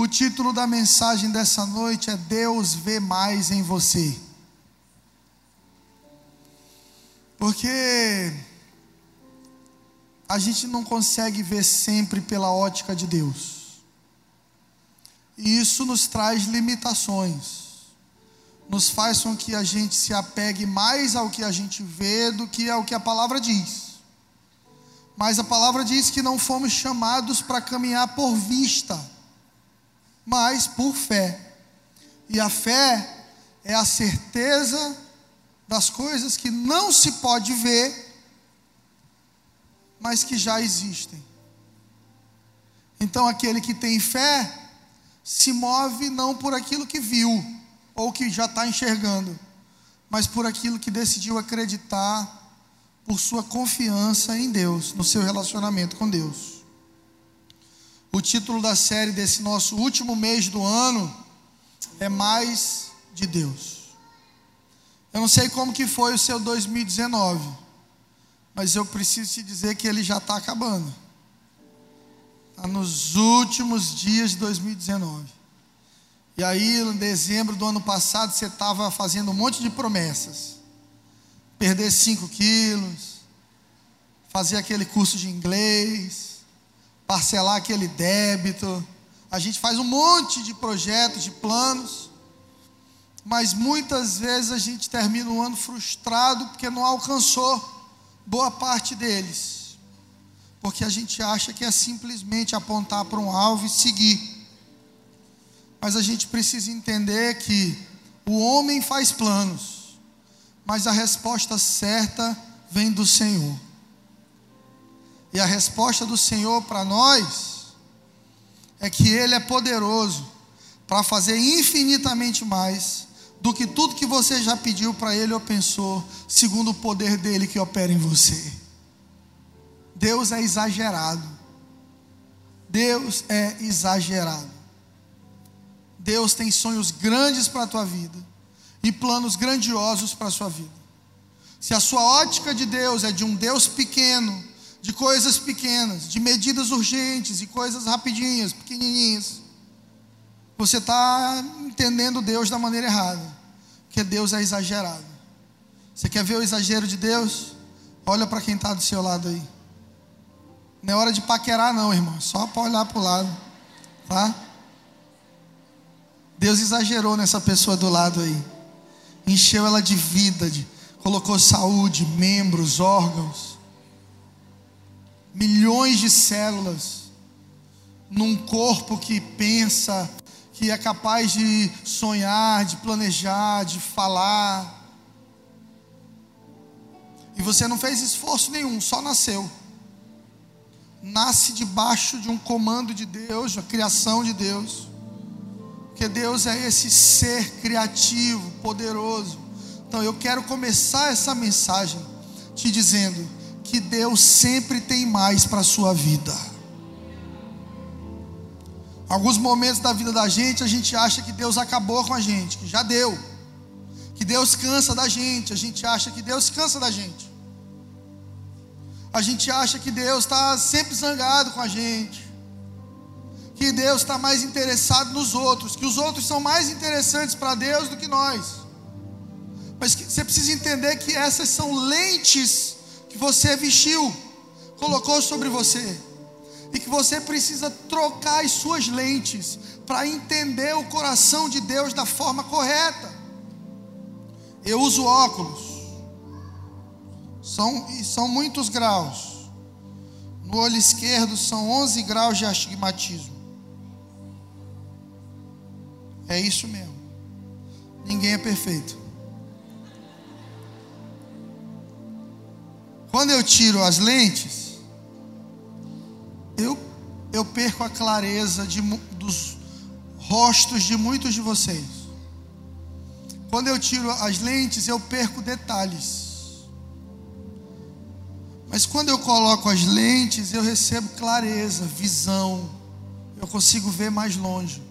O título da mensagem dessa noite é Deus vê mais em você. Porque a gente não consegue ver sempre pela ótica de Deus. E isso nos traz limitações. Nos faz com que a gente se apegue mais ao que a gente vê do que ao que a palavra diz. Mas a palavra diz que não fomos chamados para caminhar por vista mas por fé. E a fé é a certeza das coisas que não se pode ver, mas que já existem. Então aquele que tem fé se move não por aquilo que viu ou que já está enxergando, mas por aquilo que decidiu acreditar, por sua confiança em Deus, no seu relacionamento com Deus. O título da série desse nosso último mês do ano é Mais de Deus. Eu não sei como que foi o seu 2019, mas eu preciso te dizer que ele já está acabando. Está nos últimos dias de 2019. E aí, em dezembro do ano passado, você estava fazendo um monte de promessas. Perder 5 quilos, fazer aquele curso de inglês, parcelar aquele débito. A gente faz um monte de projetos, de planos, mas muitas vezes a gente termina o ano frustrado porque não alcançou boa parte deles. Porque a gente acha que é simplesmente apontar para um alvo e seguir. Mas a gente precisa entender que o homem faz planos, mas a resposta certa vem do Senhor. E a resposta do Senhor para nós é que Ele é poderoso para fazer infinitamente mais do que tudo que você já pediu para Ele ou pensou, segundo o poder dele que opera em você. Deus é exagerado. Deus é exagerado. Deus tem sonhos grandes para a tua vida e planos grandiosos para a sua vida. Se a sua ótica de Deus é de um Deus pequeno, de coisas pequenas, de medidas urgentes e coisas rapidinhas, pequenininhas. Você está entendendo Deus da maneira errada, porque Deus é exagerado. Você quer ver o exagero de Deus? Olha para quem está do seu lado aí. Não é hora de paquerar, não, irmão. Só para olhar para o lado, tá? Deus exagerou nessa pessoa do lado aí. Encheu ela de vida, de, colocou saúde, membros, órgãos milhões de células num corpo que pensa, que é capaz de sonhar, de planejar, de falar. E você não fez esforço nenhum, só nasceu. Nasce debaixo de um comando de Deus, da criação de Deus. Porque Deus é esse ser criativo, poderoso. Então eu quero começar essa mensagem te dizendo: que Deus sempre tem mais para a sua vida. Alguns momentos da vida da gente, a gente acha que Deus acabou com a gente, que já deu. Que Deus cansa da gente, a gente acha que Deus cansa da gente. A gente acha que Deus está sempre zangado com a gente. Que Deus está mais interessado nos outros, que os outros são mais interessantes para Deus do que nós. Mas você precisa entender que essas são lentes que você vestiu, colocou sobre você, e que você precisa trocar as suas lentes para entender o coração de Deus da forma correta. Eu uso óculos, são, são muitos graus. No olho esquerdo são 11 graus de astigmatismo. É isso mesmo. Ninguém é perfeito. Quando eu tiro as lentes, eu, eu perco a clareza de, dos rostos de muitos de vocês. Quando eu tiro as lentes, eu perco detalhes. Mas quando eu coloco as lentes, eu recebo clareza, visão. Eu consigo ver mais longe.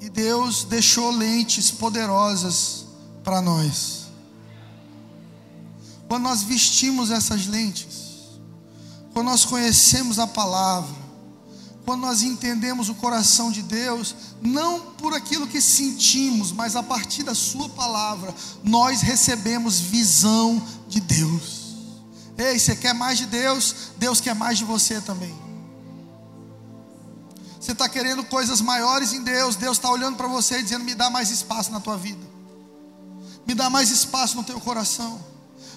E Deus deixou lentes poderosas para nós. Quando nós vestimos essas lentes, quando nós conhecemos a palavra, quando nós entendemos o coração de Deus, não por aquilo que sentimos, mas a partir da Sua palavra, nós recebemos visão de Deus. Ei, você quer mais de Deus? Deus quer mais de você também. Você está querendo coisas maiores em Deus, Deus está olhando para você e dizendo: me dá mais espaço na tua vida, me dá mais espaço no teu coração,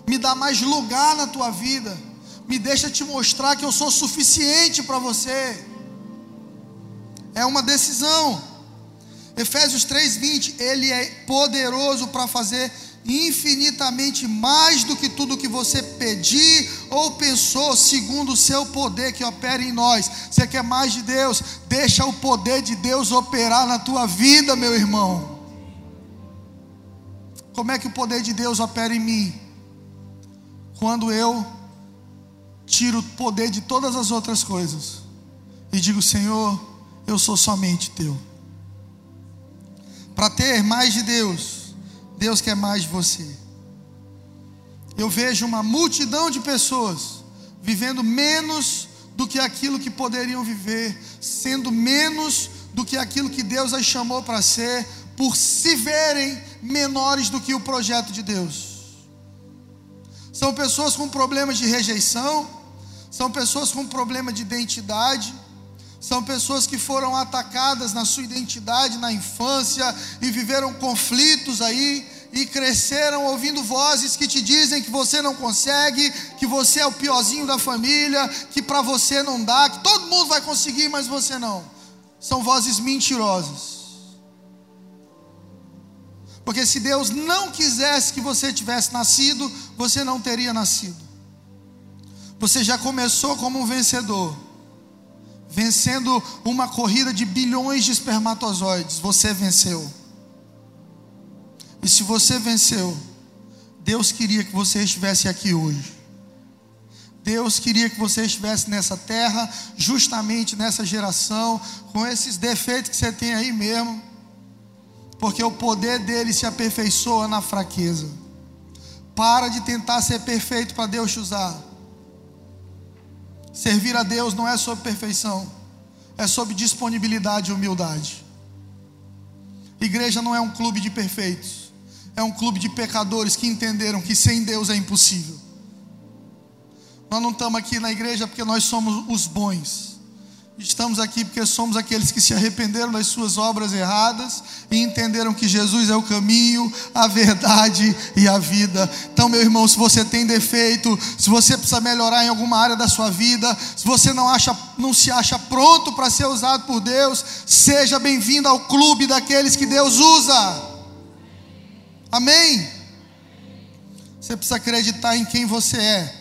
me dá mais lugar na tua vida, me deixa te mostrar que eu sou suficiente para você é uma decisão. Efésios 3:20, ele é poderoso para fazer infinitamente mais do que tudo que você pedir ou pensou, segundo o seu poder que opera em nós. Você quer mais de Deus? Deixa o poder de Deus operar na tua vida, meu irmão. Como é que o poder de Deus opera em mim? Quando eu tiro o poder de todas as outras coisas e digo, Senhor, eu sou somente teu. Para ter mais de Deus, Deus quer mais de você. Eu vejo uma multidão de pessoas vivendo menos do que aquilo que poderiam viver, sendo menos do que aquilo que Deus as chamou para ser, por se verem menores do que o projeto de Deus. São pessoas com problemas de rejeição, são pessoas com problema de identidade, são pessoas que foram atacadas na sua identidade na infância e viveram conflitos aí e cresceram ouvindo vozes que te dizem que você não consegue, que você é o piorzinho da família, que para você não dá, que todo mundo vai conseguir, mas você não. São vozes mentirosas. Porque se Deus não quisesse que você tivesse nascido, você não teria nascido. Você já começou como um vencedor vencendo uma corrida de bilhões de espermatozoides, você venceu. E se você venceu, Deus queria que você estivesse aqui hoje. Deus queria que você estivesse nessa terra, justamente nessa geração, com esses defeitos que você tem aí mesmo, porque o poder dele se aperfeiçoa na fraqueza. Para de tentar ser perfeito para Deus te usar. Servir a Deus não é sobre perfeição, é sobre disponibilidade e humildade. Igreja não é um clube de perfeitos, é um clube de pecadores que entenderam que sem Deus é impossível. Nós não estamos aqui na igreja porque nós somos os bons. Estamos aqui porque somos aqueles que se arrependeram das suas obras erradas e entenderam que Jesus é o caminho, a verdade e a vida. Então, meu irmão, se você tem defeito, se você precisa melhorar em alguma área da sua vida, se você não, acha, não se acha pronto para ser usado por Deus, seja bem-vindo ao clube daqueles que Deus usa. Amém? Você precisa acreditar em quem você é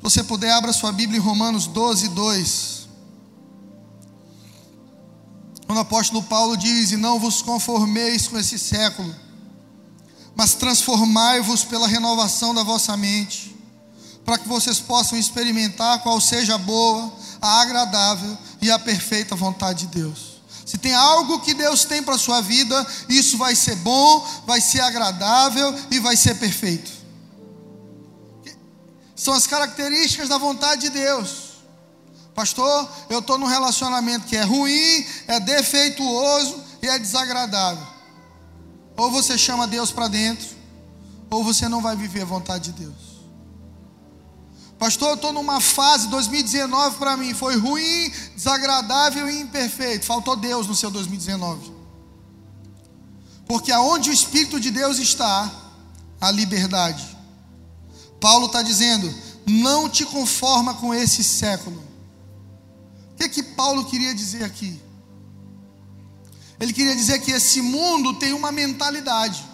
você puder, abra sua Bíblia em Romanos 12, 2. Quando o apóstolo Paulo diz: E não vos conformeis com esse século, mas transformai-vos pela renovação da vossa mente, para que vocês possam experimentar qual seja a boa, a agradável e a perfeita vontade de Deus. Se tem algo que Deus tem para a sua vida, isso vai ser bom, vai ser agradável e vai ser perfeito. São as características da vontade de Deus. Pastor, eu estou num relacionamento que é ruim, é defeituoso e é desagradável. Ou você chama Deus para dentro, ou você não vai viver a vontade de Deus. Pastor, eu estou numa fase 2019 para mim, foi ruim, desagradável e imperfeito. Faltou Deus no seu 2019. Porque aonde o Espírito de Deus está, a liberdade. Paulo está dizendo: não te conforma com esse século. O que, que Paulo queria dizer aqui? Ele queria dizer que esse mundo tem uma mentalidade,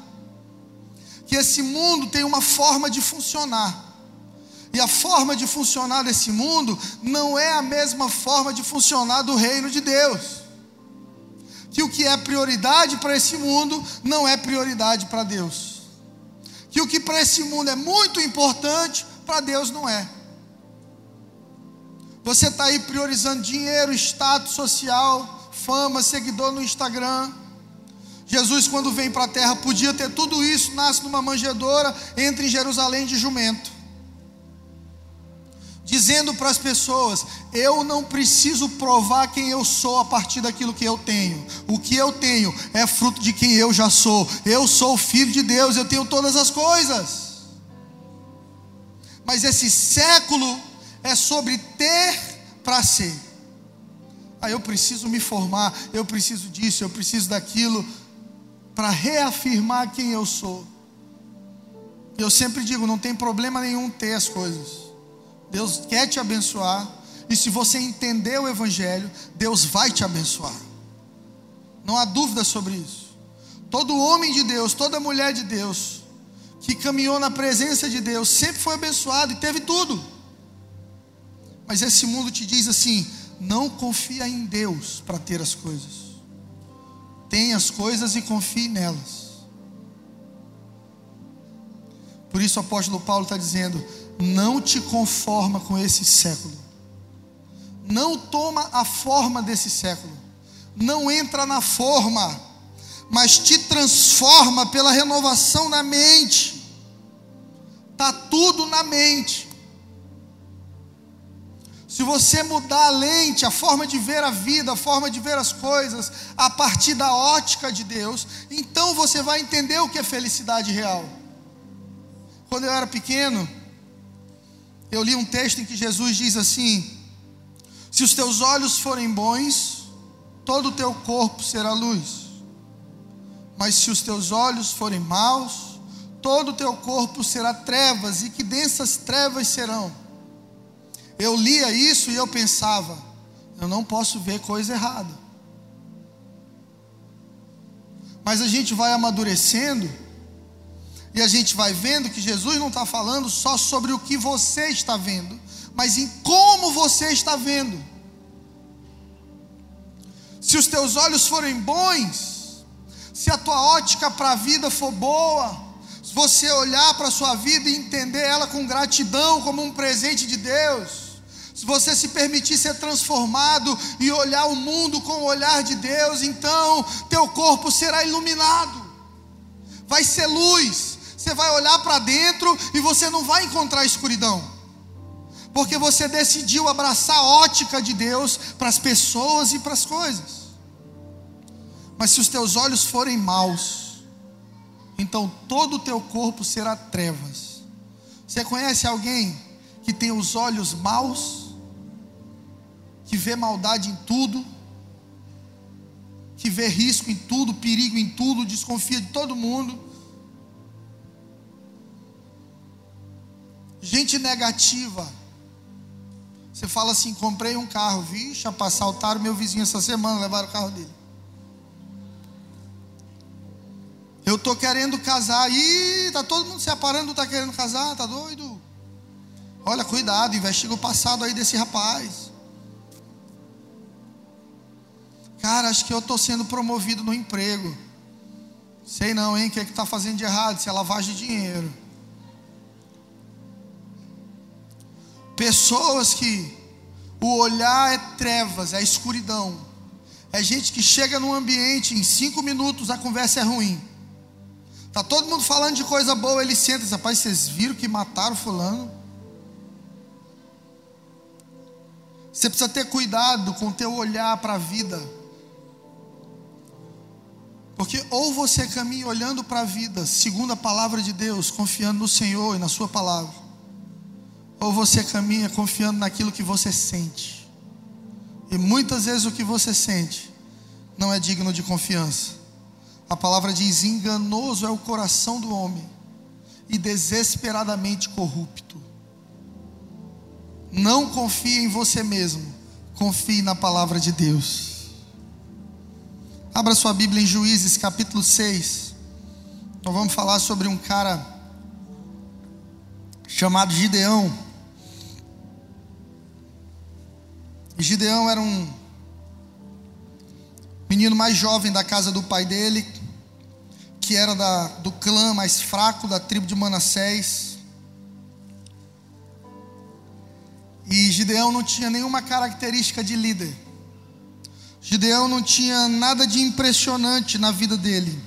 que esse mundo tem uma forma de funcionar. E a forma de funcionar desse mundo não é a mesma forma de funcionar do reino de Deus. Que o que é prioridade para esse mundo não é prioridade para Deus que o que para esse mundo é muito importante, para Deus não é. Você está aí priorizando dinheiro, status social, fama, seguidor no Instagram. Jesus, quando vem para a terra, podia ter tudo isso, nasce numa manjedoura, entra em Jerusalém de jumento. Dizendo para as pessoas: eu não preciso provar quem eu sou a partir daquilo que eu tenho. O que eu tenho é fruto de quem eu já sou. Eu sou filho de Deus, eu tenho todas as coisas. Mas esse século é sobre ter para ser. Ah, eu preciso me formar, eu preciso disso, eu preciso daquilo, para reafirmar quem eu sou. Eu sempre digo: não tem problema nenhum ter as coisas. Deus quer te abençoar. E se você entender o Evangelho, Deus vai te abençoar. Não há dúvida sobre isso. Todo homem de Deus, toda mulher de Deus, que caminhou na presença de Deus, sempre foi abençoado e teve tudo. Mas esse mundo te diz assim: não confia em Deus para ter as coisas. Tenha as coisas e confie nelas. Por isso o apóstolo Paulo está dizendo: não te conforma com esse século, não toma a forma desse século, não entra na forma, mas te transforma pela renovação na mente. Está tudo na mente. Se você mudar a lente, a forma de ver a vida, a forma de ver as coisas, a partir da ótica de Deus, então você vai entender o que é felicidade real. Quando eu era pequeno, eu li um texto em que Jesus diz assim: Se os teus olhos forem bons, todo o teu corpo será luz. Mas se os teus olhos forem maus, todo o teu corpo será trevas, e que densas trevas serão. Eu lia isso e eu pensava: eu não posso ver coisa errada. Mas a gente vai amadurecendo e a gente vai vendo que Jesus não está falando só sobre o que você está vendo, mas em como você está vendo. Se os teus olhos forem bons, se a tua ótica para a vida for boa, se você olhar para a sua vida e entender ela com gratidão como um presente de Deus, se você se permitir ser transformado e olhar o mundo com o olhar de Deus, então teu corpo será iluminado, vai ser luz, você vai olhar para dentro e você não vai encontrar escuridão. Porque você decidiu abraçar a ótica de Deus para as pessoas e para as coisas. Mas se os teus olhos forem maus, então todo o teu corpo será trevas. Você conhece alguém que tem os olhos maus, que vê maldade em tudo, que vê risco em tudo, perigo em tudo, desconfia de todo mundo? Gente negativa. Você fala assim: comprei um carro, vixe, assaltaram meu vizinho essa semana, levaram o carro dele. Eu tô querendo casar, e tá todo mundo se separando, tá querendo casar, tá doido? Olha, cuidado, investiga o passado aí desse rapaz. Cara, acho que eu tô sendo promovido no emprego. Sei não, hein? O que é que tá fazendo de errado? Se é lavagem de dinheiro. Pessoas que o olhar é trevas, é escuridão. É gente que chega num ambiente, em cinco minutos a conversa é ruim. Tá todo mundo falando de coisa boa, ele senta e diz, rapaz, vocês viram que mataram fulano? Você precisa ter cuidado com o teu olhar para a vida. Porque ou você caminha olhando para a vida, segundo a palavra de Deus, confiando no Senhor e na sua palavra ou você caminha confiando naquilo que você sente. E muitas vezes o que você sente não é digno de confiança. A palavra diz: enganoso é o coração do homem e desesperadamente corrupto. Não confie em você mesmo, confie na palavra de Deus. Abra sua Bíblia em Juízes capítulo 6. Nós vamos falar sobre um cara chamado Gideão. Gideão era um menino mais jovem da casa do pai dele, que era da, do clã mais fraco da tribo de Manassés. E Gideão não tinha nenhuma característica de líder. Gideão não tinha nada de impressionante na vida dele.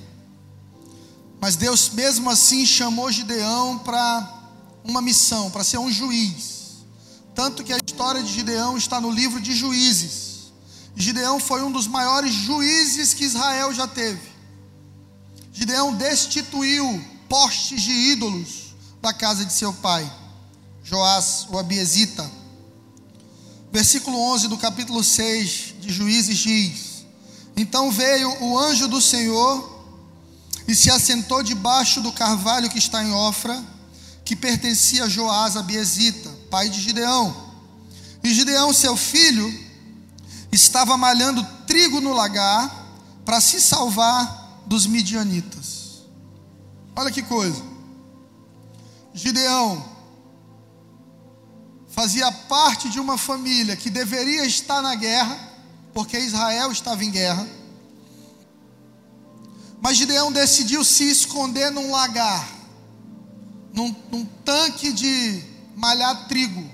Mas Deus, mesmo assim, chamou Gideão para uma missão, para ser um juiz Tanto que a história de Gideão está no livro de Juízes. Gideão foi um dos maiores juízes que Israel já teve. Gideão destituiu postes de ídolos da casa de seu pai, Joás, o Abiesita. Versículo 11 do capítulo 6 de Juízes diz: Então veio o anjo do Senhor e se assentou debaixo do carvalho que está em Ofra, que pertencia a Joás, a Biesita, pai de Gideão. E Gideão, seu filho, estava malhando trigo no lagar para se salvar dos midianitas. Olha que coisa. Gideão fazia parte de uma família que deveria estar na guerra, porque Israel estava em guerra. Mas Gideão decidiu se esconder num lagar, num, num tanque de malhar trigo.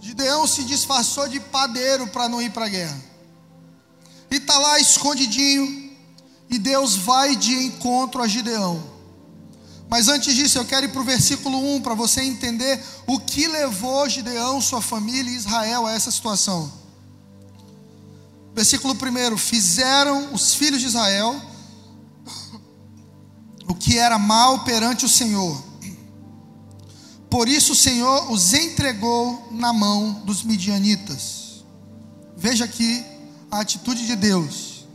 Gideão se disfarçou de padeiro para não ir para a guerra. E está lá escondidinho. E Deus vai de encontro a Gideão. Mas antes disso, eu quero ir para o versículo 1 para você entender o que levou Gideão, sua família e Israel a essa situação. Versículo 1: Fizeram os filhos de Israel o que era mal perante o Senhor. Por isso o Senhor os entregou na mão dos midianitas. Veja aqui a atitude de Deus.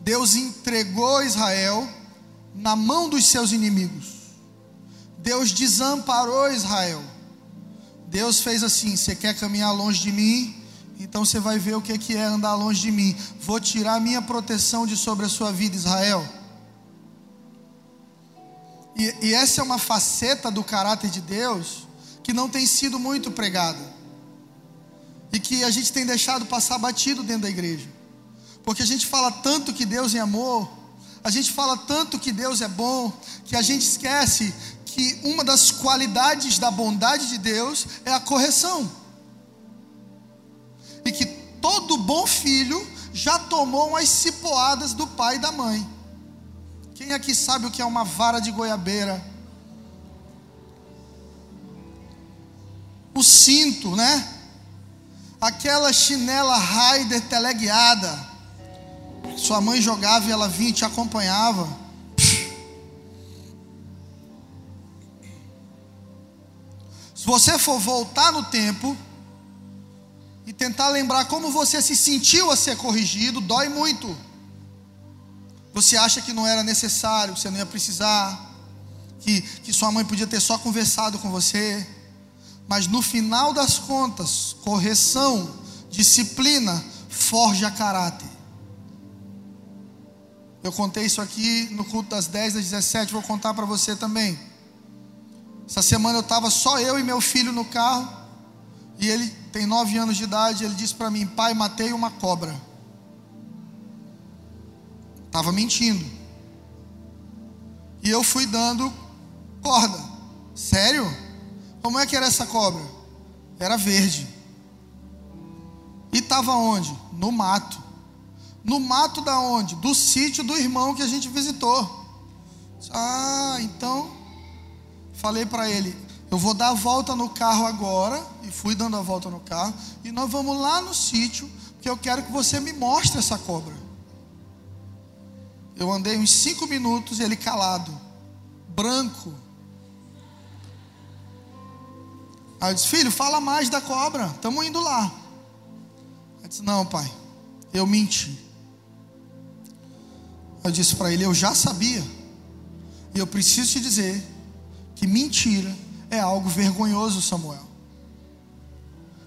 Deus entregou Israel na mão dos seus inimigos. Deus desamparou Israel. Deus fez assim: você quer caminhar longe de mim? Então você vai ver o que é andar longe de mim. Vou tirar minha proteção de sobre a sua vida, Israel. E, e essa é uma faceta do caráter de Deus que não tem sido muito pregada. E que a gente tem deixado passar batido dentro da igreja. Porque a gente fala tanto que Deus é amor, a gente fala tanto que Deus é bom, que a gente esquece que uma das qualidades da bondade de Deus é a correção. E que todo bom filho já tomou umas cipoadas do pai e da mãe. Quem aqui sabe o que é uma vara de goiabeira? O cinto, né? Aquela chinela Raider teleguiada. Sua mãe jogava e ela vinha e te acompanhava. Se você for voltar no tempo e tentar lembrar como você se sentiu a ser corrigido, dói muito. Você acha que não era necessário, que você não ia precisar, que, que sua mãe podia ter só conversado com você. Mas no final das contas, correção, disciplina, forja caráter. Eu contei isso aqui no culto das 10 às 17, vou contar para você também. Essa semana eu estava só eu e meu filho no carro, e ele tem 9 anos de idade, ele disse para mim: Pai, matei uma cobra. Estava mentindo. E eu fui dando corda. Sério? Como é que era essa cobra? Era verde. E estava onde? No mato. No mato da onde? Do sítio do irmão que a gente visitou. Ah, então falei para ele, eu vou dar a volta no carro agora e fui dando a volta no carro e nós vamos lá no sítio, porque eu quero que você me mostre essa cobra. Eu andei uns cinco minutos e ele calado, branco. Aí eu disse: Filho, fala mais da cobra, estamos indo lá. Ele disse: Não, pai, eu menti. Eu disse para ele: Eu já sabia. E eu preciso te dizer que mentira é algo vergonhoso, Samuel.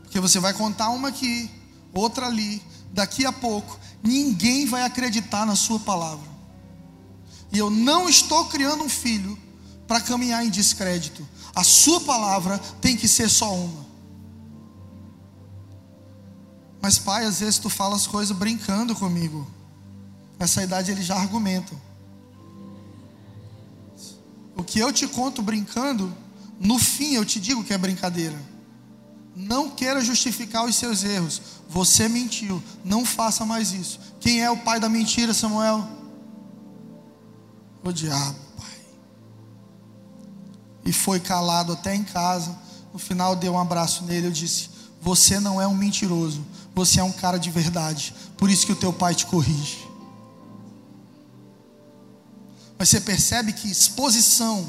Porque você vai contar uma aqui, outra ali, daqui a pouco, ninguém vai acreditar na sua palavra. E eu não estou criando um filho para caminhar em descrédito. A sua palavra tem que ser só uma. Mas pai, às vezes tu fala as coisas brincando comigo. Nessa idade eles já argumentam. O que eu te conto brincando, no fim eu te digo que é brincadeira. Não queira justificar os seus erros. Você mentiu. Não faça mais isso. Quem é o pai da mentira, Samuel? O diabo, pai. E foi calado até em casa. No final, dei um abraço nele. Eu disse: Você não é um mentiroso. Você é um cara de verdade. Por isso que o teu pai te corrige. Mas você percebe que exposição,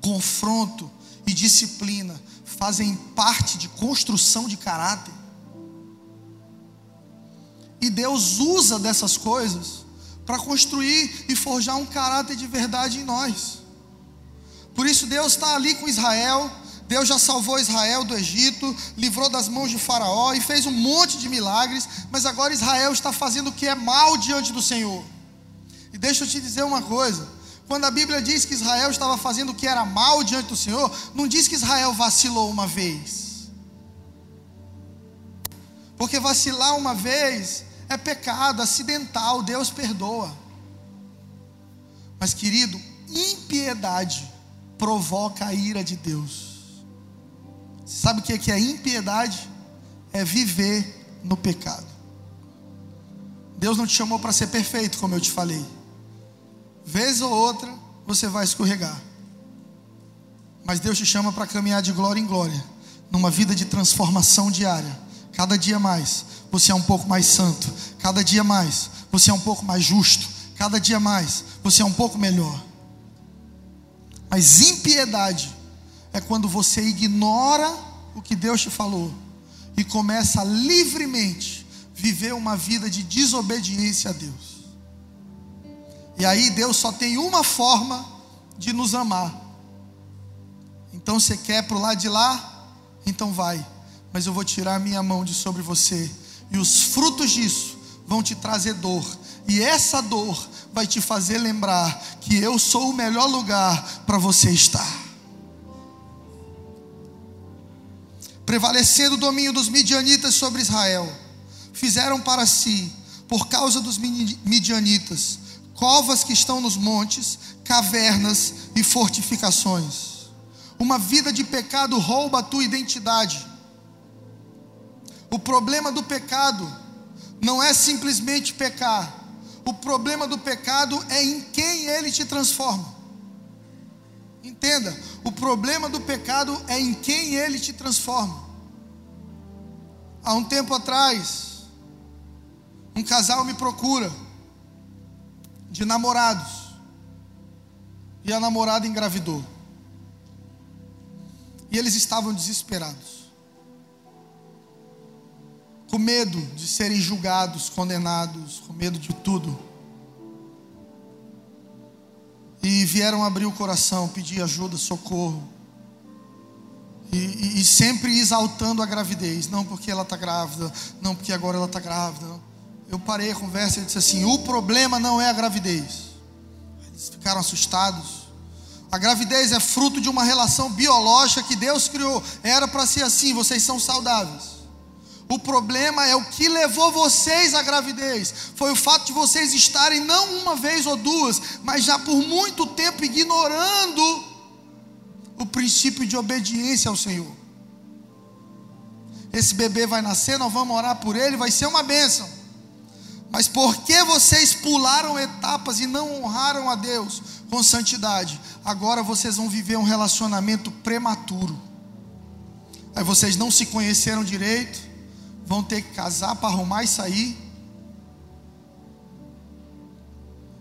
confronto e disciplina fazem parte de construção de caráter. E Deus usa dessas coisas para construir e forjar um caráter de verdade em nós. Por isso Deus está ali com Israel. Deus já salvou Israel do Egito, livrou das mãos de Faraó e fez um monte de milagres, mas agora Israel está fazendo o que é mal diante do Senhor. E deixa eu te dizer uma coisa: quando a Bíblia diz que Israel estava fazendo o que era mal diante do Senhor, não diz que Israel vacilou uma vez. Porque vacilar uma vez é pecado acidental, Deus perdoa. Mas, querido, impiedade provoca a ira de Deus. Sabe o que é impiedade? É viver no pecado. Deus não te chamou para ser perfeito, como eu te falei. Vez ou outra, você vai escorregar. Mas Deus te chama para caminhar de glória em glória, numa vida de transformação diária, cada dia mais você é um pouco mais santo. Cada dia mais, você é um pouco mais justo. Cada dia mais, você é um pouco melhor. Mas impiedade é quando você ignora o que Deus te falou e começa a livremente viver uma vida de desobediência a Deus. E aí Deus só tem uma forma de nos amar. Então você quer para o lado de lá? Então vai. Mas eu vou tirar minha mão de sobre você e os frutos disso vão te trazer dor. E essa dor vai te fazer lembrar que eu sou o melhor lugar para você estar. Prevalecendo o domínio dos midianitas sobre Israel, fizeram para si, por causa dos midianitas, covas que estão nos montes, cavernas e fortificações. Uma vida de pecado rouba a tua identidade o problema do pecado não é simplesmente pecar. O problema do pecado é em quem ele te transforma. Entenda, o problema do pecado é em quem ele te transforma. Há um tempo atrás, um casal me procura de namorados. E a namorada engravidou. E eles estavam desesperados com medo de serem julgados, condenados, com medo de tudo. E vieram abrir o coração, pedir ajuda, socorro. E, e, e sempre exaltando a gravidez. Não porque ela está grávida, não porque agora ela está grávida. Eu parei a conversa e disse assim: o problema não é a gravidez. Eles ficaram assustados. A gravidez é fruto de uma relação biológica que Deus criou. Era para ser assim, vocês são saudáveis. O problema é o que levou vocês à gravidez. Foi o fato de vocês estarem não uma vez ou duas, mas já por muito tempo ignorando o princípio de obediência ao Senhor. Esse bebê vai nascer, nós vamos orar por ele, vai ser uma bênção. Mas porque vocês pularam etapas e não honraram a Deus com santidade, agora vocês vão viver um relacionamento prematuro. Aí vocês não se conheceram direito, vão ter que casar para arrumar e sair.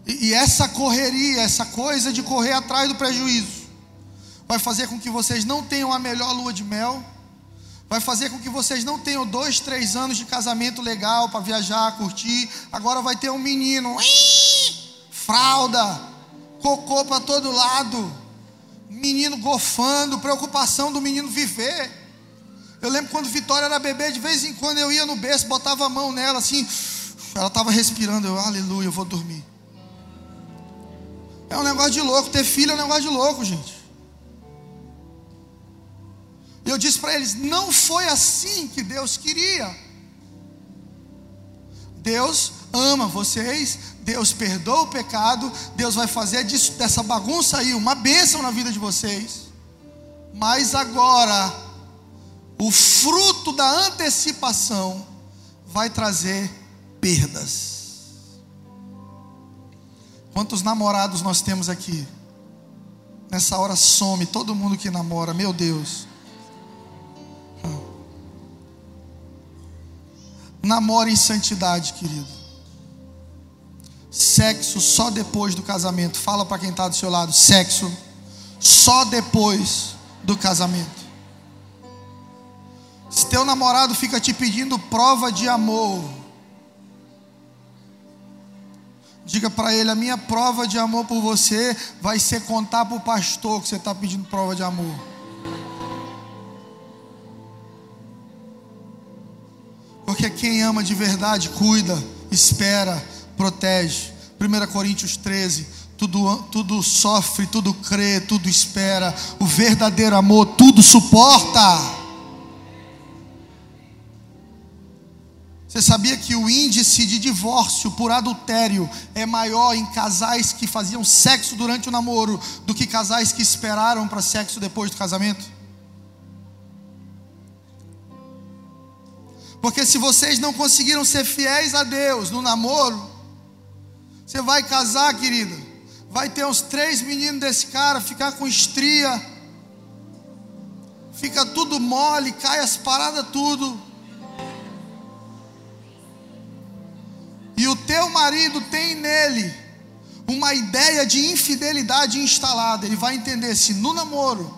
E, e essa correria, essa coisa de correr atrás do prejuízo, vai fazer com que vocês não tenham a melhor lua de mel, vai fazer com que vocês não tenham dois, três anos de casamento legal para viajar, curtir. Agora vai ter um menino, fralda, cocô para todo lado, menino gofando, preocupação do menino viver. Eu lembro quando Vitória era bebê, de vez em quando eu ia no berço, botava a mão nela assim, ela estava respirando, eu, aleluia, eu vou dormir. É um negócio de louco, ter filho é um negócio de louco, gente. Eu disse para eles: não foi assim que Deus queria. Deus ama vocês, Deus perdoa o pecado, Deus vai fazer disso, dessa bagunça aí uma bênção na vida de vocês. Mas agora, o fruto da antecipação vai trazer perdas. Quantos namorados nós temos aqui? Nessa hora some todo mundo que namora, meu Deus. Namora em santidade, querido. Sexo só depois do casamento. Fala para quem está do seu lado: sexo só depois do casamento. Se teu namorado fica te pedindo prova de amor, diga para ele: a minha prova de amor por você vai ser contar para o pastor que você está pedindo prova de amor. Porque quem ama de verdade cuida, espera, protege. 1 Coríntios 13. Tudo, tudo sofre, tudo crê, tudo espera. O verdadeiro amor tudo suporta. Você sabia que o índice de divórcio por adultério é maior em casais que faziam sexo durante o namoro do que casais que esperaram para sexo depois do casamento? Porque se vocês não conseguiram ser fiéis a Deus no namoro, você vai casar, querida, vai ter uns três meninos desse cara, ficar com estria, fica tudo mole, cai as paradas tudo. E o teu marido tem nele uma ideia de infidelidade instalada, ele vai entender se no namoro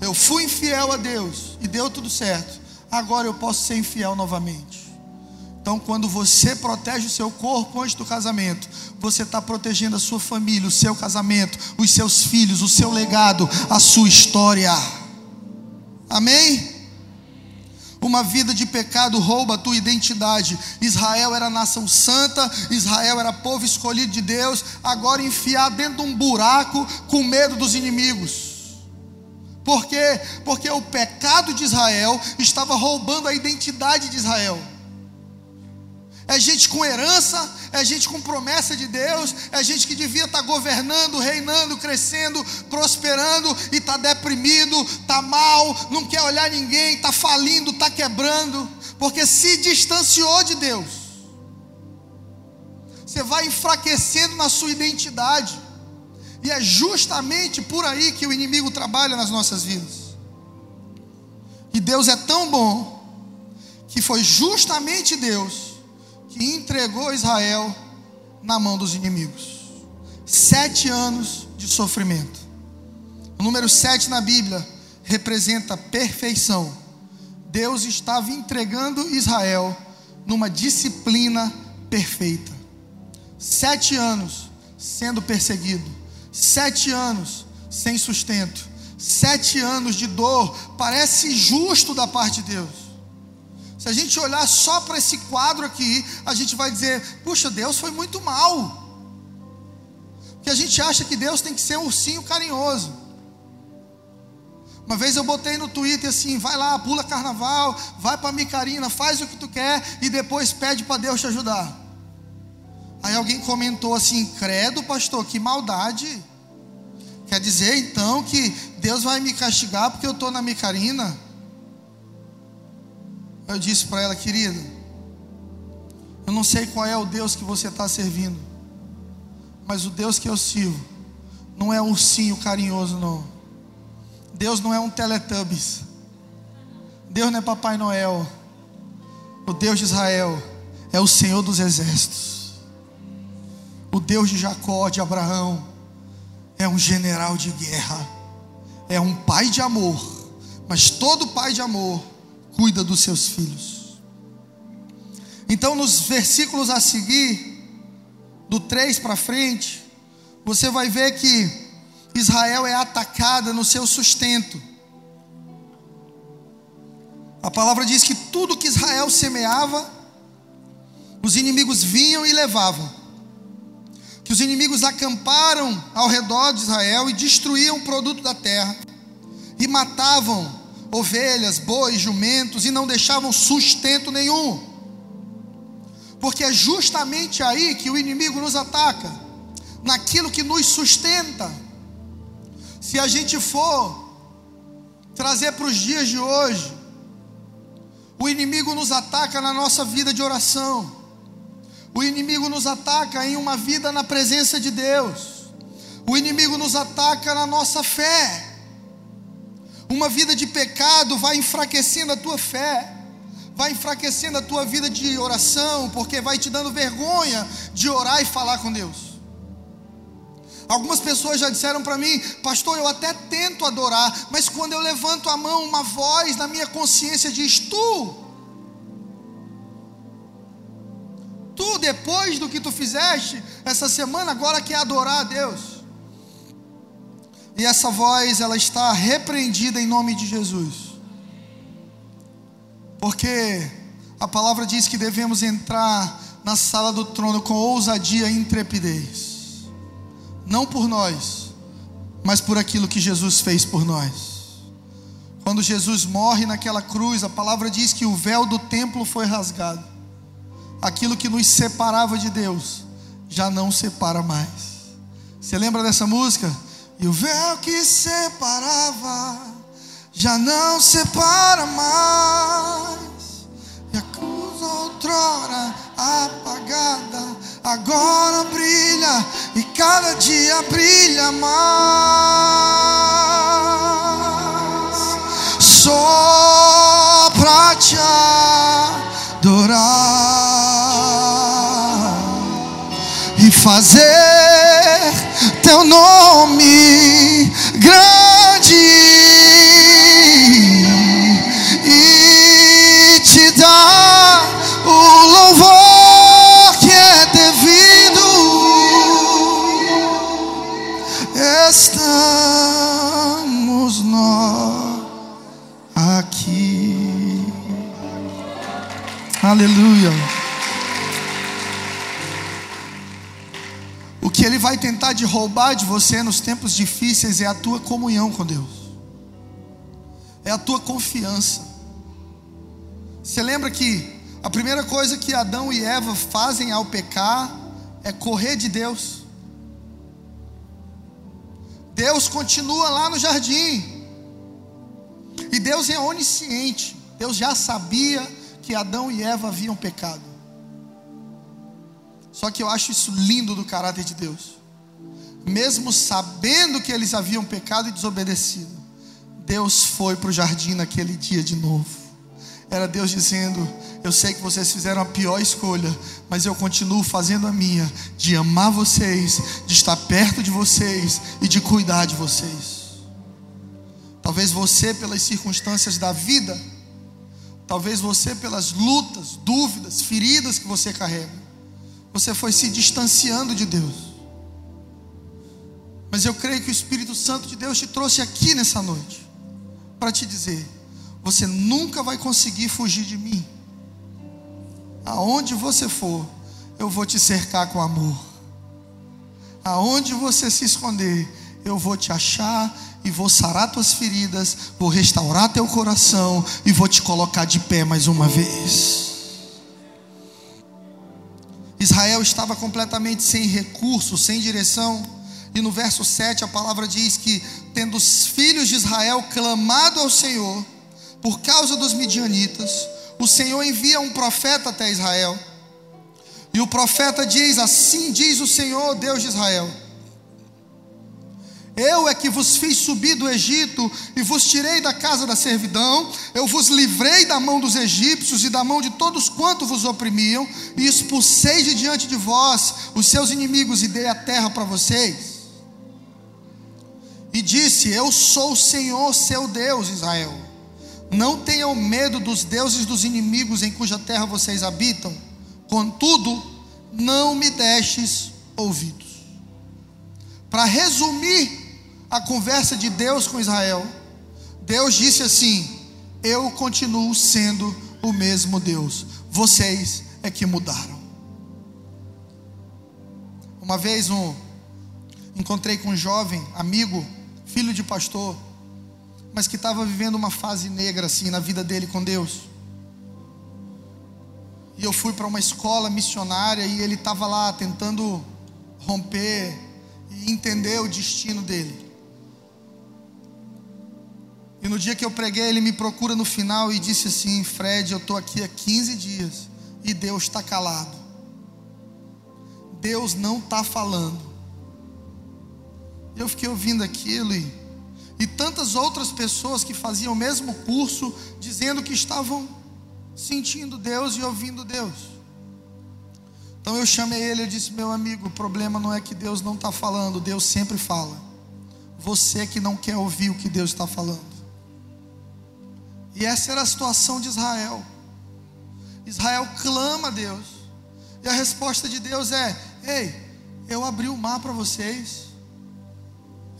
eu fui infiel a Deus e deu tudo certo, agora eu posso ser infiel novamente. Então, quando você protege o seu corpo antes do casamento, você está protegendo a sua família, o seu casamento, os seus filhos, o seu legado, a sua história. Amém? Uma vida de pecado rouba a tua identidade. Israel era nação santa, Israel era povo escolhido de Deus, agora enfiar dentro de um buraco com medo dos inimigos. Por quê? Porque o pecado de Israel estava roubando a identidade de Israel é gente com herança, é gente com promessa de Deus, é gente que devia estar governando, reinando, crescendo, prosperando e está deprimido, está mal, não quer olhar ninguém, está falindo, está quebrando, porque se distanciou de Deus. Você vai enfraquecendo na sua identidade, e é justamente por aí que o inimigo trabalha nas nossas vidas. E Deus é tão bom, que foi justamente Deus que entregou Israel na mão dos inimigos. Sete anos de sofrimento. O número sete na Bíblia representa perfeição. Deus estava entregando Israel numa disciplina perfeita. Sete anos sendo perseguido, sete anos sem sustento, sete anos de dor. Parece justo da parte de Deus. Se a gente olhar só para esse quadro aqui, a gente vai dizer: puxa, Deus foi muito mal. Porque a gente acha que Deus tem que ser um ursinho carinhoso. Uma vez eu botei no Twitter assim: vai lá, pula carnaval, vai para Micarina, faz o que tu quer e depois pede para Deus te ajudar. Aí alguém comentou assim: credo, pastor, que maldade. Quer dizer então que Deus vai me castigar porque eu estou na Micarina? Eu disse para ela, querida, eu não sei qual é o Deus que você está servindo, mas o Deus que eu sirvo não é um ursinho carinhoso, não. Deus não é um Teletubbies. Deus não é Papai Noel. O Deus de Israel é o Senhor dos exércitos. O Deus de Jacó, de Abraão, é um general de guerra. É um pai de amor. Mas todo pai de amor cuida dos seus filhos. Então, nos versículos a seguir, do 3 para frente, você vai ver que Israel é atacada no seu sustento. A palavra diz que tudo que Israel semeava, os inimigos vinham e levavam. Que os inimigos acamparam ao redor de Israel e destruíam o produto da terra e matavam ovelhas, bois, jumentos e não deixavam sustento nenhum. Porque é justamente aí que o inimigo nos ataca, naquilo que nos sustenta. Se a gente for trazer para os dias de hoje, o inimigo nos ataca na nossa vida de oração. O inimigo nos ataca em uma vida na presença de Deus. O inimigo nos ataca na nossa fé. Uma vida de pecado vai enfraquecendo a tua fé, vai enfraquecendo a tua vida de oração, porque vai te dando vergonha de orar e falar com Deus. Algumas pessoas já disseram para mim, pastor, eu até tento adorar, mas quando eu levanto a mão, uma voz na minha consciência diz: Tu, tu, depois do que tu fizeste essa semana, agora quer adorar a Deus. E essa voz, ela está repreendida em nome de Jesus. Porque a palavra diz que devemos entrar na sala do trono com ousadia e intrepidez. Não por nós, mas por aquilo que Jesus fez por nós. Quando Jesus morre naquela cruz, a palavra diz que o véu do templo foi rasgado. Aquilo que nos separava de Deus já não separa mais. Você lembra dessa música? E o véu que separava já não separa mais. E a cruz outrora apagada agora brilha e cada dia brilha mais. Só pra te adorar e fazer teu nome grande e te dar o louvor que é devido. Estamos nós aqui. Aleluia. Que ele vai tentar de roubar de você nos tempos difíceis é a tua comunhão com Deus, é a tua confiança. Você lembra que a primeira coisa que Adão e Eva fazem ao pecar é correr de Deus. Deus continua lá no jardim, e Deus é onisciente, Deus já sabia que Adão e Eva haviam pecado. Só que eu acho isso lindo do caráter de Deus. Mesmo sabendo que eles haviam pecado e desobedecido, Deus foi para o jardim naquele dia de novo. Era Deus dizendo: Eu sei que vocês fizeram a pior escolha, mas eu continuo fazendo a minha, de amar vocês, de estar perto de vocês e de cuidar de vocês. Talvez você, pelas circunstâncias da vida, talvez você, pelas lutas, dúvidas, feridas que você carrega, você foi se distanciando de Deus. Mas eu creio que o Espírito Santo de Deus te trouxe aqui nessa noite para te dizer: você nunca vai conseguir fugir de mim. Aonde você for, eu vou te cercar com amor. Aonde você se esconder, eu vou te achar e vou sarar tuas feridas, vou restaurar teu coração e vou te colocar de pé mais uma vez. Israel estava completamente sem recurso, sem direção. E no verso 7 a palavra diz que, tendo os filhos de Israel clamado ao Senhor, por causa dos midianitas, o Senhor envia um profeta até Israel. E o profeta diz: Assim diz o Senhor, Deus de Israel: Eu é que vos fiz subir do Egito e vos tirei da casa da servidão, eu vos livrei da mão dos egípcios e da mão de todos quantos vos oprimiam, e expulsei de diante de vós os seus inimigos e dei a terra para vocês. E disse: Eu sou o Senhor, seu Deus, Israel. Não tenham medo dos deuses dos inimigos em cuja terra vocês habitam. Contudo, não me deixes ouvidos. Para resumir a conversa de Deus com Israel, Deus disse assim: Eu continuo sendo o mesmo Deus, vocês é que mudaram. Uma vez um encontrei com um jovem amigo, filho de pastor, mas que estava vivendo uma fase negra assim na vida dele com Deus. E eu fui para uma escola missionária e ele estava lá tentando romper e entender o destino dele. E no dia que eu preguei, ele me procura no final e disse assim: Fred, eu estou aqui há 15 dias e Deus está calado. Deus não está falando. Eu fiquei ouvindo aquilo e, e tantas outras pessoas que faziam o mesmo curso, dizendo que estavam sentindo Deus e ouvindo Deus. Então eu chamei ele e disse: Meu amigo, o problema não é que Deus não está falando, Deus sempre fala. Você que não quer ouvir o que Deus está falando. E essa era a situação de Israel. Israel clama a Deus. E a resposta de Deus é: Ei, eu abri o mar para vocês.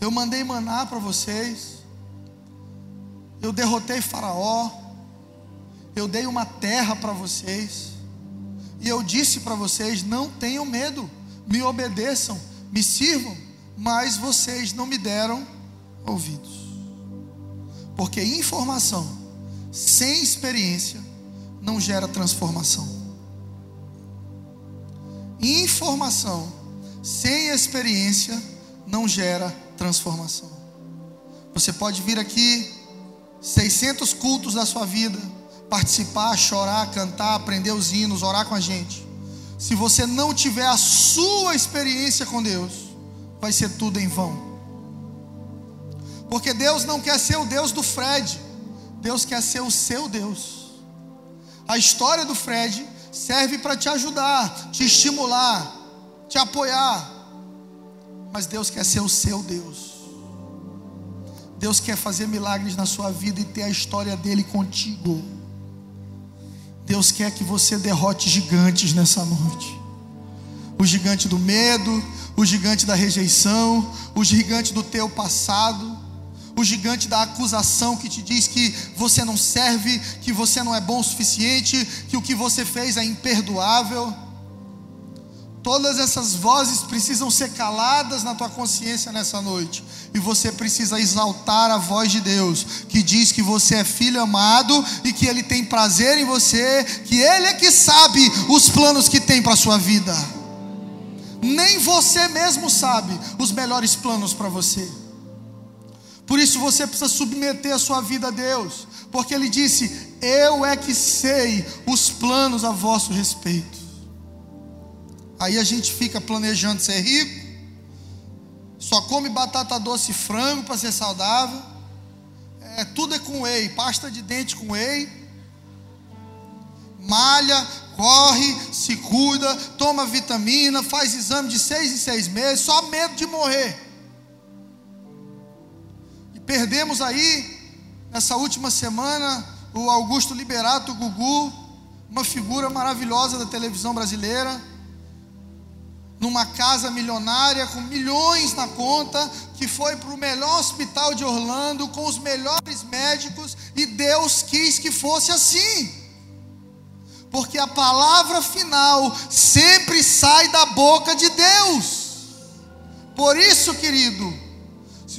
Eu mandei maná para vocês. Eu derrotei Faraó. Eu dei uma terra para vocês. E eu disse para vocês: não tenham medo, me obedeçam, me sirvam. Mas vocês não me deram ouvidos. Porque informação sem experiência não gera transformação. Informação sem experiência não gera transformação. Você pode vir aqui 600 cultos da sua vida, participar, chorar, cantar, aprender os hinos, orar com a gente. Se você não tiver a sua experiência com Deus, vai ser tudo em vão. Porque Deus não quer ser o Deus do Fred, Deus quer ser o seu Deus. A história do Fred serve para te ajudar, te estimular, te apoiar. Mas Deus quer ser o seu Deus. Deus quer fazer milagres na sua vida e ter a história dele contigo. Deus quer que você derrote gigantes nessa noite. O gigante do medo, o gigante da rejeição, o gigante do teu passado, o gigante da acusação que te diz que você não serve, que você não é bom o suficiente, que o que você fez é imperdoável. Todas essas vozes precisam ser caladas na tua consciência nessa noite. E você precisa exaltar a voz de Deus, que diz que você é filho amado e que Ele tem prazer em você, que Ele é que sabe os planos que tem para a sua vida. Nem você mesmo sabe os melhores planos para você. Por isso você precisa submeter a sua vida a Deus, porque Ele disse: Eu é que sei os planos a vosso respeito. Aí a gente fica planejando ser rico, só come batata doce e frango para ser saudável. É, tudo é com whey, pasta de dente com whey. Malha, corre, se cuida, toma vitamina, faz exame de seis em seis meses, só medo de morrer. Perdemos aí, nessa última semana, o Augusto Liberato Gugu, uma figura maravilhosa da televisão brasileira numa casa milionária com milhões na conta, que foi para o melhor hospital de Orlando com os melhores médicos e Deus quis que fosse assim. Porque a palavra final sempre sai da boca de Deus. Por isso, querido,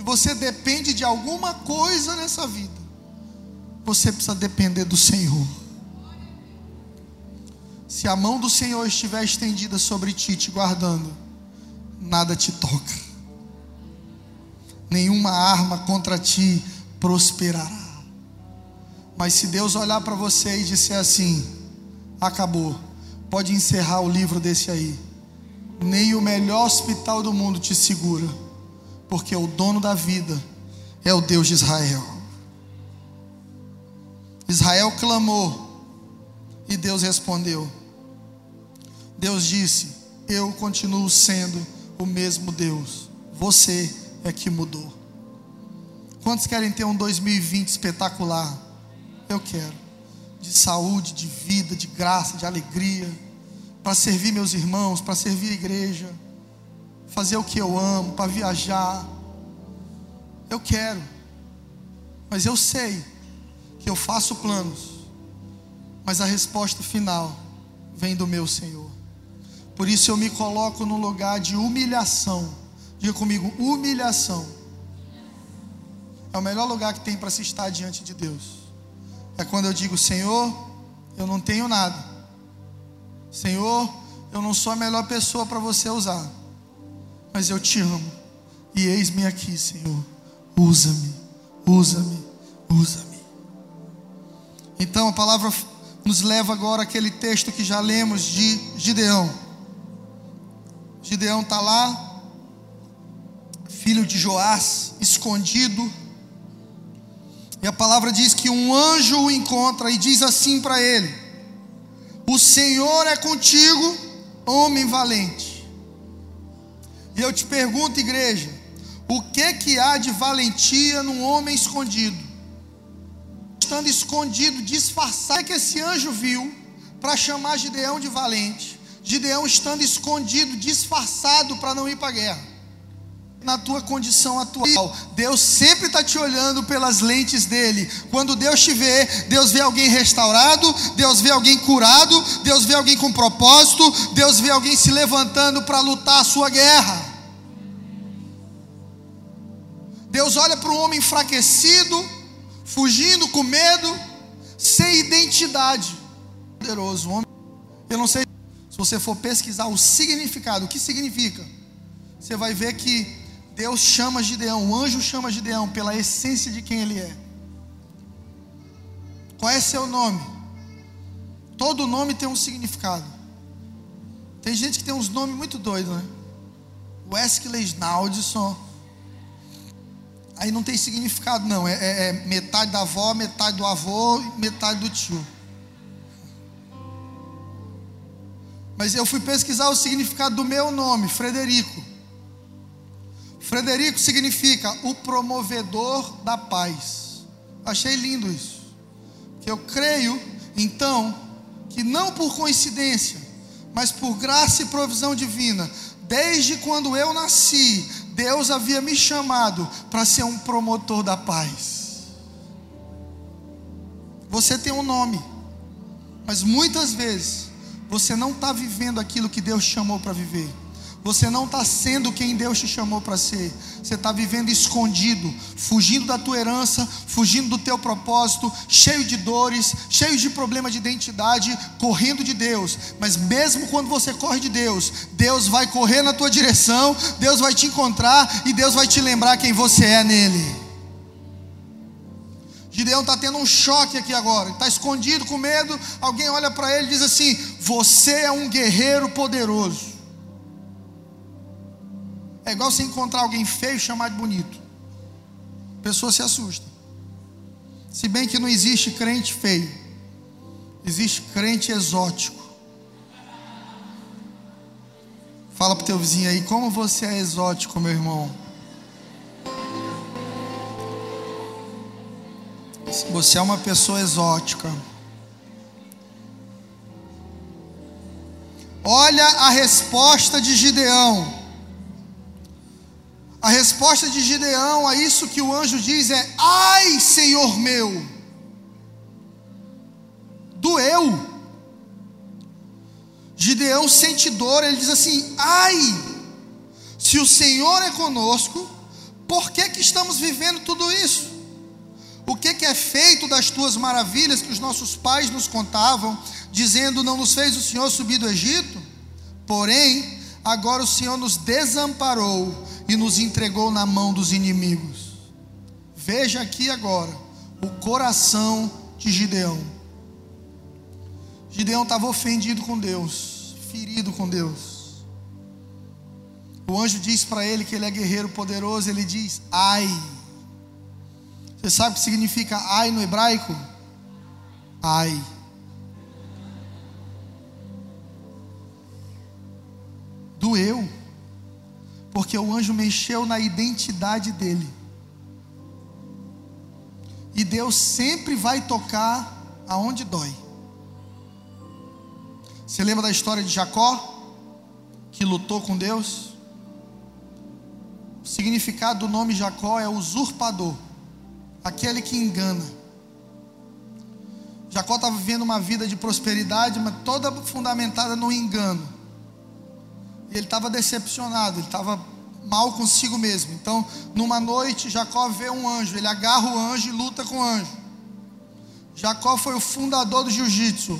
se você depende de alguma coisa nessa vida, você precisa depender do Senhor. Se a mão do Senhor estiver estendida sobre ti, te guardando, nada te toca, nenhuma arma contra ti prosperará. Mas se Deus olhar para você e disser assim: acabou, pode encerrar o livro desse aí, nem o melhor hospital do mundo te segura, porque o dono da vida é o Deus de Israel. Israel clamou e Deus respondeu. Deus disse: Eu continuo sendo o mesmo Deus. Você é que mudou. Quantos querem ter um 2020 espetacular? Eu quero. De saúde, de vida, de graça, de alegria. Para servir meus irmãos, para servir a igreja. Fazer o que eu amo, para viajar. Eu quero. Mas eu sei que eu faço planos. Mas a resposta final vem do meu Senhor. Por isso eu me coloco no lugar de humilhação. Diga comigo, humilhação. É o melhor lugar que tem para se estar diante de Deus. É quando eu digo, Senhor, eu não tenho nada. Senhor, eu não sou a melhor pessoa para você usar. Mas eu te amo. E eis-me aqui, Senhor. Usa-me, usa-me, usa-me. Então a palavra nos leva agora àquele texto que já lemos de Gideão. Gideão está lá, filho de Joás, escondido. E a palavra diz que um anjo o encontra e diz assim para ele: O Senhor é contigo, homem valente. E eu te pergunto, igreja, o que que há de valentia num homem escondido? Estando escondido, disfarçado, é que esse anjo viu para chamar Gideão de valente. Gideão estando escondido, disfarçado para não ir para a guerra na tua condição atual. Deus sempre está te olhando pelas lentes dele. Quando Deus te vê, Deus vê alguém restaurado, Deus vê alguém curado, Deus vê alguém com propósito, Deus vê alguém se levantando para lutar a sua guerra. Deus olha para um homem enfraquecido, fugindo com medo, sem identidade. Poderoso homem. Eu não sei se você for pesquisar o significado, o que significa. Você vai ver que Deus chama Gideão, o anjo chama Gideão pela essência de quem ele é. Qual é seu nome? Todo nome tem um significado. Tem gente que tem uns nomes muito doidos, né? Wesley Snaldson. Aí não tem significado, não. É, é, é metade da avó, metade do avô, metade do tio. Mas eu fui pesquisar o significado do meu nome, Frederico. Frederico significa o promovedor da paz. Achei lindo isso. Que eu creio, então, que não por coincidência, mas por graça e provisão divina, desde quando eu nasci, Deus havia me chamado para ser um promotor da paz. Você tem um nome, mas muitas vezes você não está vivendo aquilo que Deus chamou para viver. Você não está sendo quem Deus te chamou para ser. Você está vivendo escondido, fugindo da tua herança, fugindo do teu propósito, cheio de dores, cheio de problemas de identidade, correndo de Deus. Mas mesmo quando você corre de Deus, Deus vai correr na tua direção, Deus vai te encontrar e Deus vai te lembrar quem você é nele. Gideão está tendo um choque aqui agora, está escondido com medo. Alguém olha para ele e diz assim: Você é um guerreiro poderoso. É igual você encontrar alguém feio e chamar de bonito. A pessoa se assusta. Se bem que não existe crente feio, existe crente exótico. Fala para o teu vizinho aí, como você é exótico, meu irmão. Você é uma pessoa exótica. Olha a resposta de Gideão. A resposta de Gideão a isso que o anjo diz é: Ai, Senhor meu, doeu. Gideão sente dor, ele diz assim: Ai, se o Senhor é conosco, por que, que estamos vivendo tudo isso? O que, que é feito das tuas maravilhas que os nossos pais nos contavam, dizendo: Não nos fez o Senhor subir do Egito? Porém, agora o Senhor nos desamparou e nos entregou na mão dos inimigos. Veja aqui agora o coração de Gideão. Gideão estava ofendido com Deus, ferido com Deus. O anjo diz para ele que ele é guerreiro poderoso, ele diz: ai. Você sabe o que significa ai no hebraico? Ai. Doeu porque o anjo mexeu na identidade dele. E Deus sempre vai tocar aonde dói. Você lembra da história de Jacó, que lutou com Deus? O significado do nome Jacó é usurpador, aquele que engana. Jacó estava vivendo uma vida de prosperidade, mas toda fundamentada no engano. E ele estava decepcionado, ele estava mal consigo mesmo. Então, numa noite, Jacó vê um anjo, ele agarra o anjo e luta com o anjo. Jacó foi o fundador do jiu-jitsu.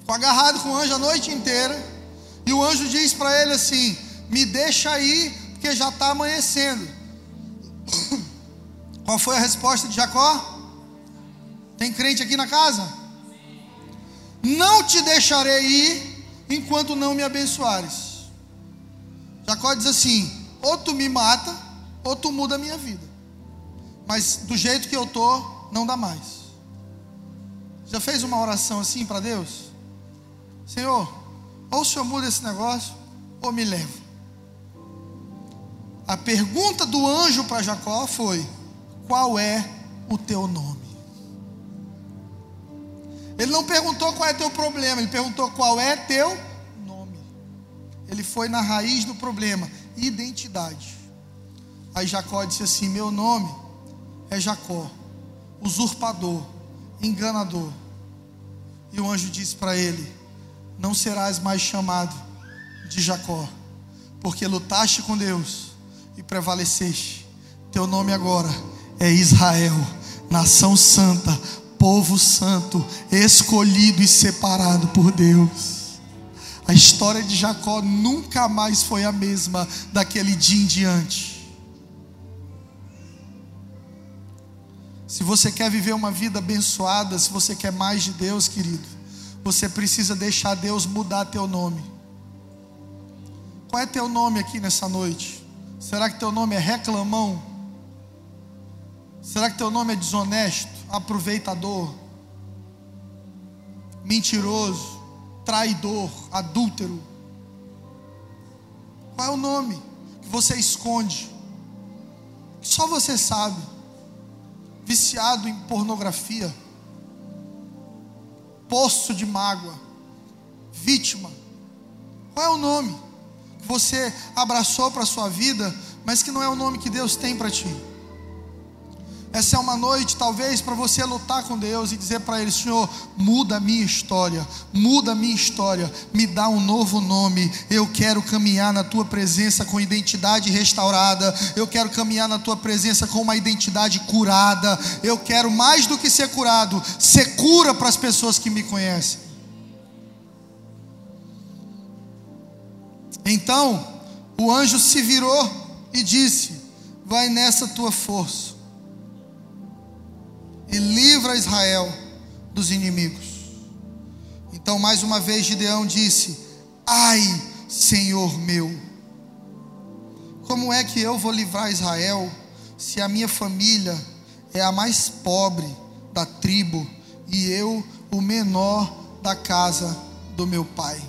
Ficou agarrado com o anjo a noite inteira. E o anjo diz para ele assim: Me deixa aí, porque já está amanhecendo. Qual foi a resposta de Jacó? Tem crente aqui na casa? Não te deixarei ir enquanto não me abençoares. Jacó diz assim: ou tu me mata, ou tu muda a minha vida. Mas do jeito que eu tô, não dá mais. Já fez uma oração assim para Deus? Senhor, ou o Senhor muda esse negócio, ou me leva. A pergunta do anjo para Jacó foi: Qual é o teu nome? Ele não perguntou qual é teu problema, ele perguntou qual é teu nome. Ele foi na raiz do problema, identidade. Aí Jacó disse assim: Meu nome é Jacó, usurpador, enganador. E o anjo disse para ele: Não serás mais chamado de Jacó, porque lutaste com Deus e prevaleceste. Teu nome agora é Israel, nação santa, povo santo, escolhido e separado por Deus. A história de Jacó nunca mais foi a mesma daquele dia em diante. Se você quer viver uma vida abençoada, se você quer mais de Deus, querido, você precisa deixar Deus mudar teu nome. Qual é teu nome aqui nessa noite? Será que teu nome é reclamão? Será que teu nome é desonesto, aproveitador, mentiroso, traidor, adúltero? Qual é o nome que você esconde? Que só você sabe. Viciado em pornografia, poço de mágoa, vítima. Qual é o nome que você abraçou para a sua vida, mas que não é o nome que Deus tem para ti? Essa é uma noite, talvez, para você lutar com Deus e dizer para Ele: Senhor, muda a minha história, muda a minha história, me dá um novo nome. Eu quero caminhar na Tua presença com identidade restaurada, eu quero caminhar na Tua presença com uma identidade curada. Eu quero, mais do que ser curado, ser cura para as pessoas que me conhecem. Então, o anjo se virou e disse: Vai nessa tua força e livra Israel dos inimigos. Então, mais uma vez, Gideão disse: Ai, Senhor meu, como é que eu vou livrar Israel se a minha família é a mais pobre da tribo e eu o menor da casa do meu pai?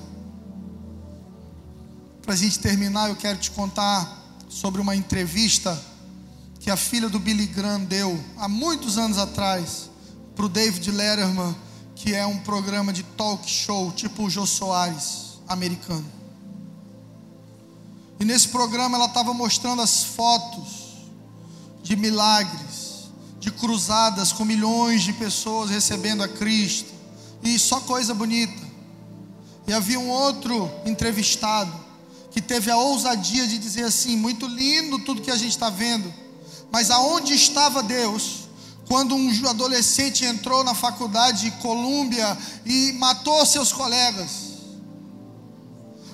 Para a gente terminar, eu quero te contar sobre uma entrevista que a filha do Billy Graham deu há muitos anos atrás para o David Letterman, que é um programa de talk show, tipo o Jô Soares americano. E nesse programa ela estava mostrando as fotos de milagres, de cruzadas com milhões de pessoas recebendo a Cristo, e só coisa bonita. E havia um outro entrevistado que teve a ousadia de dizer assim: muito lindo tudo que a gente está vendo mas aonde estava Deus quando um adolescente entrou na faculdade de Colômbia e matou seus colegas?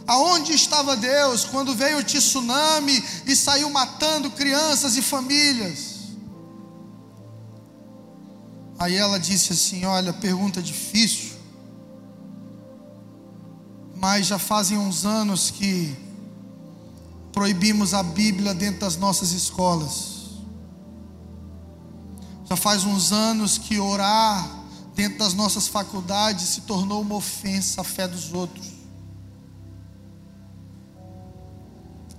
Aonde estava Deus quando veio o tsunami e saiu matando crianças e famílias? Aí ela disse assim: Olha, pergunta difícil, mas já fazem uns anos que proibimos a Bíblia dentro das nossas escolas. Já faz uns anos que orar dentro das nossas faculdades se tornou uma ofensa à fé dos outros.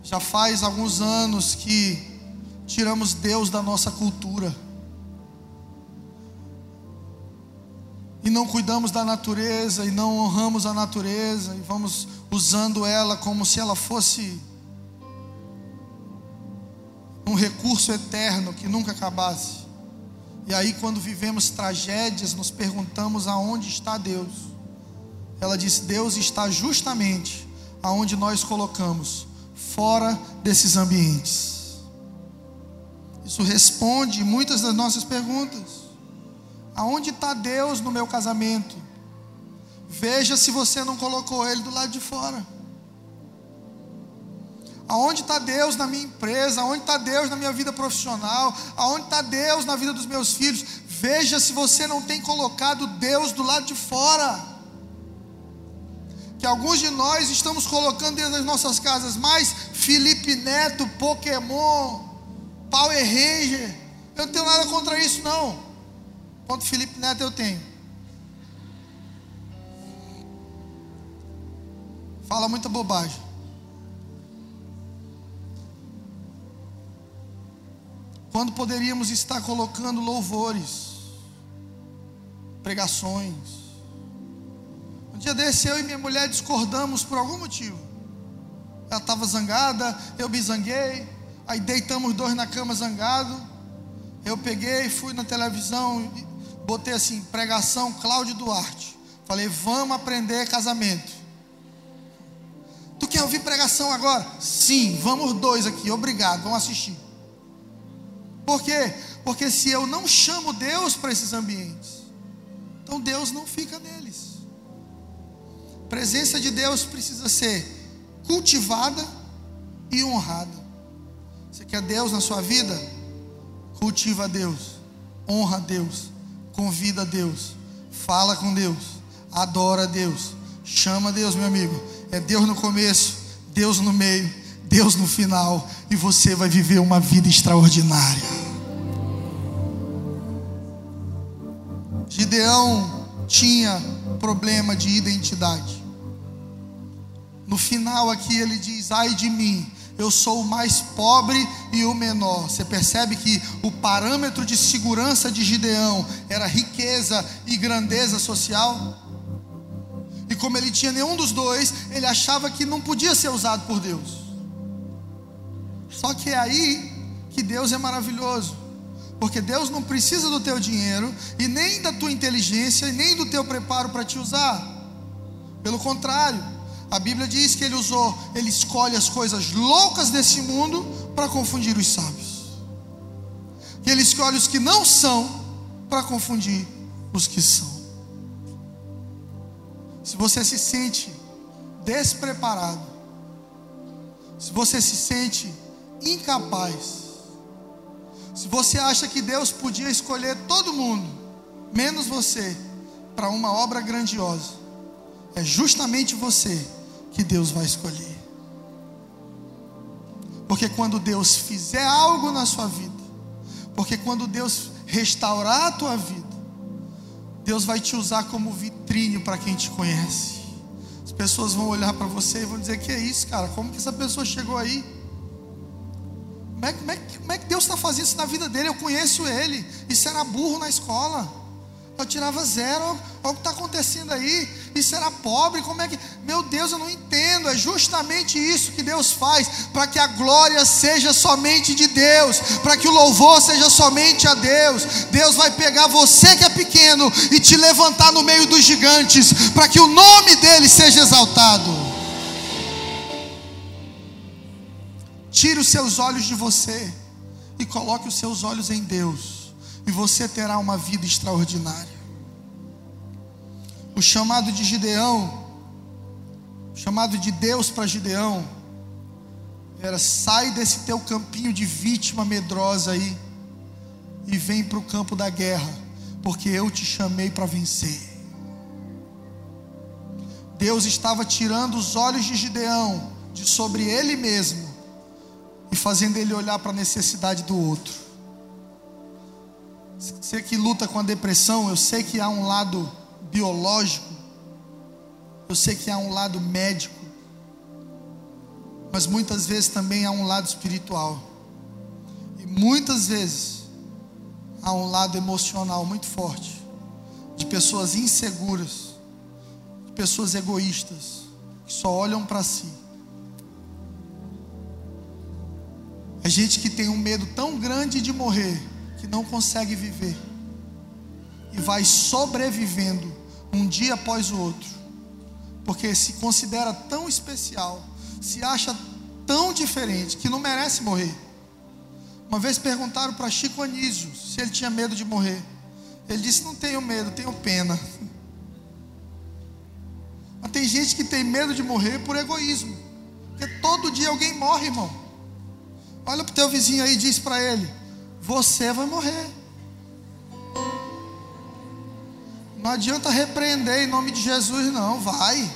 Já faz alguns anos que tiramos Deus da nossa cultura. E não cuidamos da natureza, e não honramos a natureza, e vamos usando ela como se ela fosse um recurso eterno que nunca acabasse. E aí, quando vivemos tragédias, nos perguntamos aonde está Deus. Ela disse: Deus está justamente aonde nós colocamos, fora desses ambientes. Isso responde muitas das nossas perguntas. Aonde está Deus no meu casamento? Veja se você não colocou Ele do lado de fora. Aonde está Deus na minha empresa? Aonde está Deus na minha vida profissional? Aonde está Deus na vida dos meus filhos? Veja se você não tem colocado Deus do lado de fora. Que alguns de nós estamos colocando dentro das nossas casas mais Felipe Neto, Pokémon, Power Ranger. Eu não tenho nada contra isso, não. Quanto Felipe Neto eu tenho. Fala muita bobagem. Quando poderíamos estar colocando louvores, pregações. Um dia desse eu e minha mulher discordamos por algum motivo. Ela estava zangada, eu me zanguei, aí deitamos dois na cama zangado. Eu peguei, fui na televisão, botei assim, pregação Cláudio Duarte. Falei, vamos aprender casamento. Tu quer ouvir pregação agora? Sim, vamos dois aqui, obrigado, vamos assistir. Por quê? Porque se eu não chamo Deus para esses ambientes, então Deus não fica neles. A presença de Deus precisa ser cultivada e honrada. Você quer Deus na sua vida? Cultiva Deus, honra Deus, convida Deus, fala com Deus, adora Deus, chama Deus, meu amigo. É Deus no começo, Deus no meio, Deus no final, e você vai viver uma vida extraordinária. Gideão tinha problema de identidade. No final aqui ele diz: Ai de mim, eu sou o mais pobre e o menor. Você percebe que o parâmetro de segurança de Gideão era riqueza e grandeza social? E como ele tinha nenhum dos dois, ele achava que não podia ser usado por Deus. Só que é aí que Deus é maravilhoso. Porque Deus não precisa do teu dinheiro e nem da tua inteligência e nem do teu preparo para te usar. Pelo contrário, a Bíblia diz que ele usou, ele escolhe as coisas loucas desse mundo para confundir os sábios. Que ele escolhe os que não são para confundir os que são. Se você se sente despreparado, se você se sente incapaz, se você acha que Deus podia escolher todo mundo, menos você, para uma obra grandiosa, é justamente você que Deus vai escolher. Porque quando Deus fizer algo na sua vida, porque quando Deus restaurar a tua vida, Deus vai te usar como vitrine para quem te conhece. As pessoas vão olhar para você e vão dizer: Que é isso, cara? Como que essa pessoa chegou aí? Como é, como é, como é que Deus está fazendo isso na vida dele? Eu conheço ele. Isso era burro na escola. Eu tirava zero. Olha o que está acontecendo aí. Isso era pobre. Como é que. Meu Deus, eu não entendo. É justamente isso que Deus faz. Para que a glória seja somente de Deus. Para que o louvor seja somente a Deus. Deus vai pegar você que é pequeno e te levantar no meio dos gigantes. Para que o nome dele seja exaltado. Tire os seus olhos de você e coloque os seus olhos em Deus, e você terá uma vida extraordinária. O chamado de Gideão, o chamado de Deus para Gideão, era: sai desse teu campinho de vítima medrosa aí, e vem para o campo da guerra, porque eu te chamei para vencer. Deus estava tirando os olhos de Gideão de sobre ele mesmo e fazendo ele olhar para a necessidade do outro. Você que luta com a depressão, eu sei que há um lado biológico, eu sei que há um lado médico, mas muitas vezes também há um lado espiritual, e muitas vezes há um lado emocional muito forte, de pessoas inseguras, de pessoas egoístas, que só olham para si É gente que tem um medo tão grande de morrer que não consegue viver e vai sobrevivendo um dia após o outro, porque se considera tão especial, se acha tão diferente que não merece morrer. Uma vez perguntaram para Chico Anísio se ele tinha medo de morrer. Ele disse: Não tenho medo, tenho pena. Mas tem gente que tem medo de morrer por egoísmo, porque todo dia alguém morre, irmão. Olha para o teu vizinho aí e diz para ele: Você vai morrer. Não adianta repreender em nome de Jesus, não. Vai.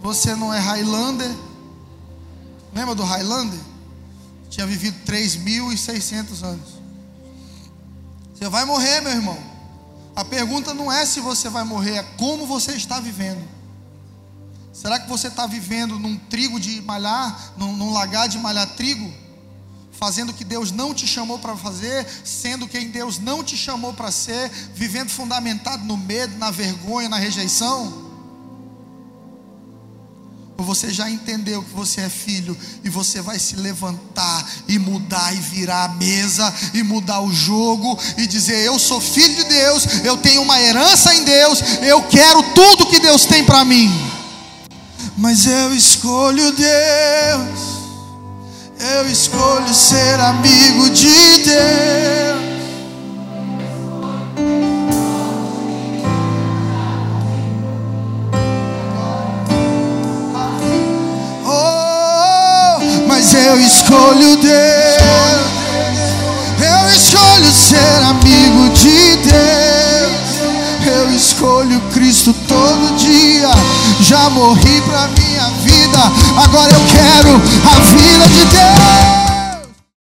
Você não é Highlander. Lembra do Highlander? Tinha vivido 3.600 anos. Você vai morrer, meu irmão. A pergunta não é se você vai morrer, é como você está vivendo. Será que você está vivendo num trigo de malhar, num, num lagar de malhar trigo? Fazendo o que Deus não te chamou para fazer, sendo quem Deus não te chamou para ser, vivendo fundamentado no medo, na vergonha, na rejeição? Ou você já entendeu que você é filho e você vai se levantar e mudar e virar a mesa e mudar o jogo e dizer: Eu sou filho de Deus, eu tenho uma herança em Deus, eu quero tudo que Deus tem para mim. Mas eu escolho Deus, eu escolho ser amigo de Deus. eu escolho Deus. Eu escolho ser amigo Cristo todo dia. Já morri pra minha vida, agora eu quero a vida de Deus.